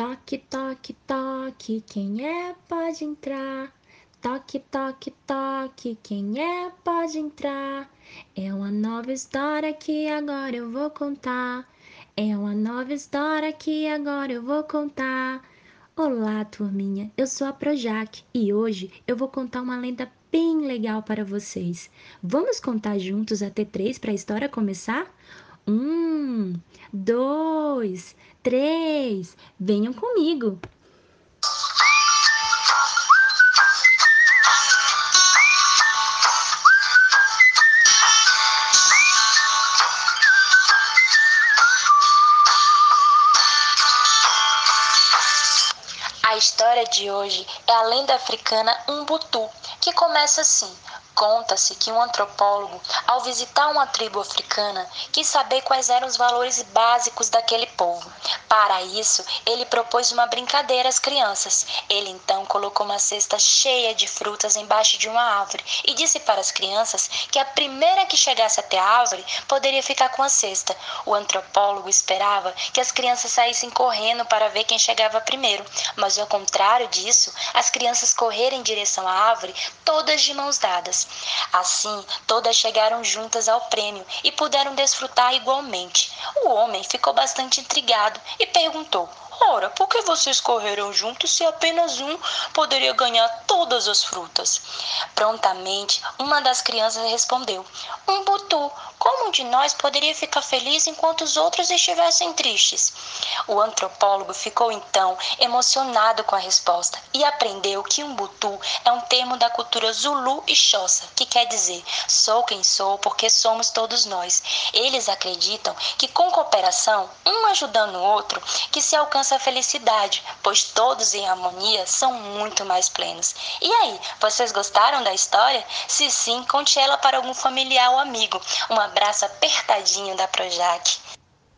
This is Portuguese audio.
Toque, toque, toque, quem é pode entrar. Toque, toque, toque, quem é pode entrar. É uma nova história que agora eu vou contar. É uma nova história que agora eu vou contar. Olá, turminha. Eu sou a Projac e hoje eu vou contar uma lenda bem legal para vocês. Vamos contar juntos até três para a história começar? Um, dois, três. Venham comigo. A história de hoje é a lenda africana Umbutu, que começa assim: Conta-se que um antropólogo, ao visitar uma tribo africana, quis saber quais eram os valores básicos daquele povo. Para isso, ele propôs uma brincadeira às crianças. Ele então colocou uma cesta cheia de frutas embaixo de uma árvore e disse para as crianças que a primeira que chegasse até a árvore poderia ficar com a cesta. O antropólogo esperava que as crianças saíssem correndo para ver quem chegava primeiro, mas ao contrário disso, as crianças correram em direção à árvore, todas de mãos dadas. Assim, todas chegaram juntas ao prêmio e puderam desfrutar igualmente. O homem ficou bastante intrigado e perguntou: Ora, por que vocês correram juntos se apenas um poderia ganhar todas as frutas? Prontamente, uma das crianças respondeu: Um butu, de nós poderia ficar feliz enquanto os outros estivessem tristes? O antropólogo ficou então emocionado com a resposta e aprendeu que um butu é um termo da cultura Zulu e Xhosa, que quer dizer sou quem sou porque somos todos nós. Eles acreditam que com cooperação, um ajudando o outro, que se alcança a felicidade, pois todos em harmonia são muito mais plenos. E aí, vocês gostaram da história? Se sim, conte ela para algum familiar ou amigo. Um abraço apertadinho da Projac.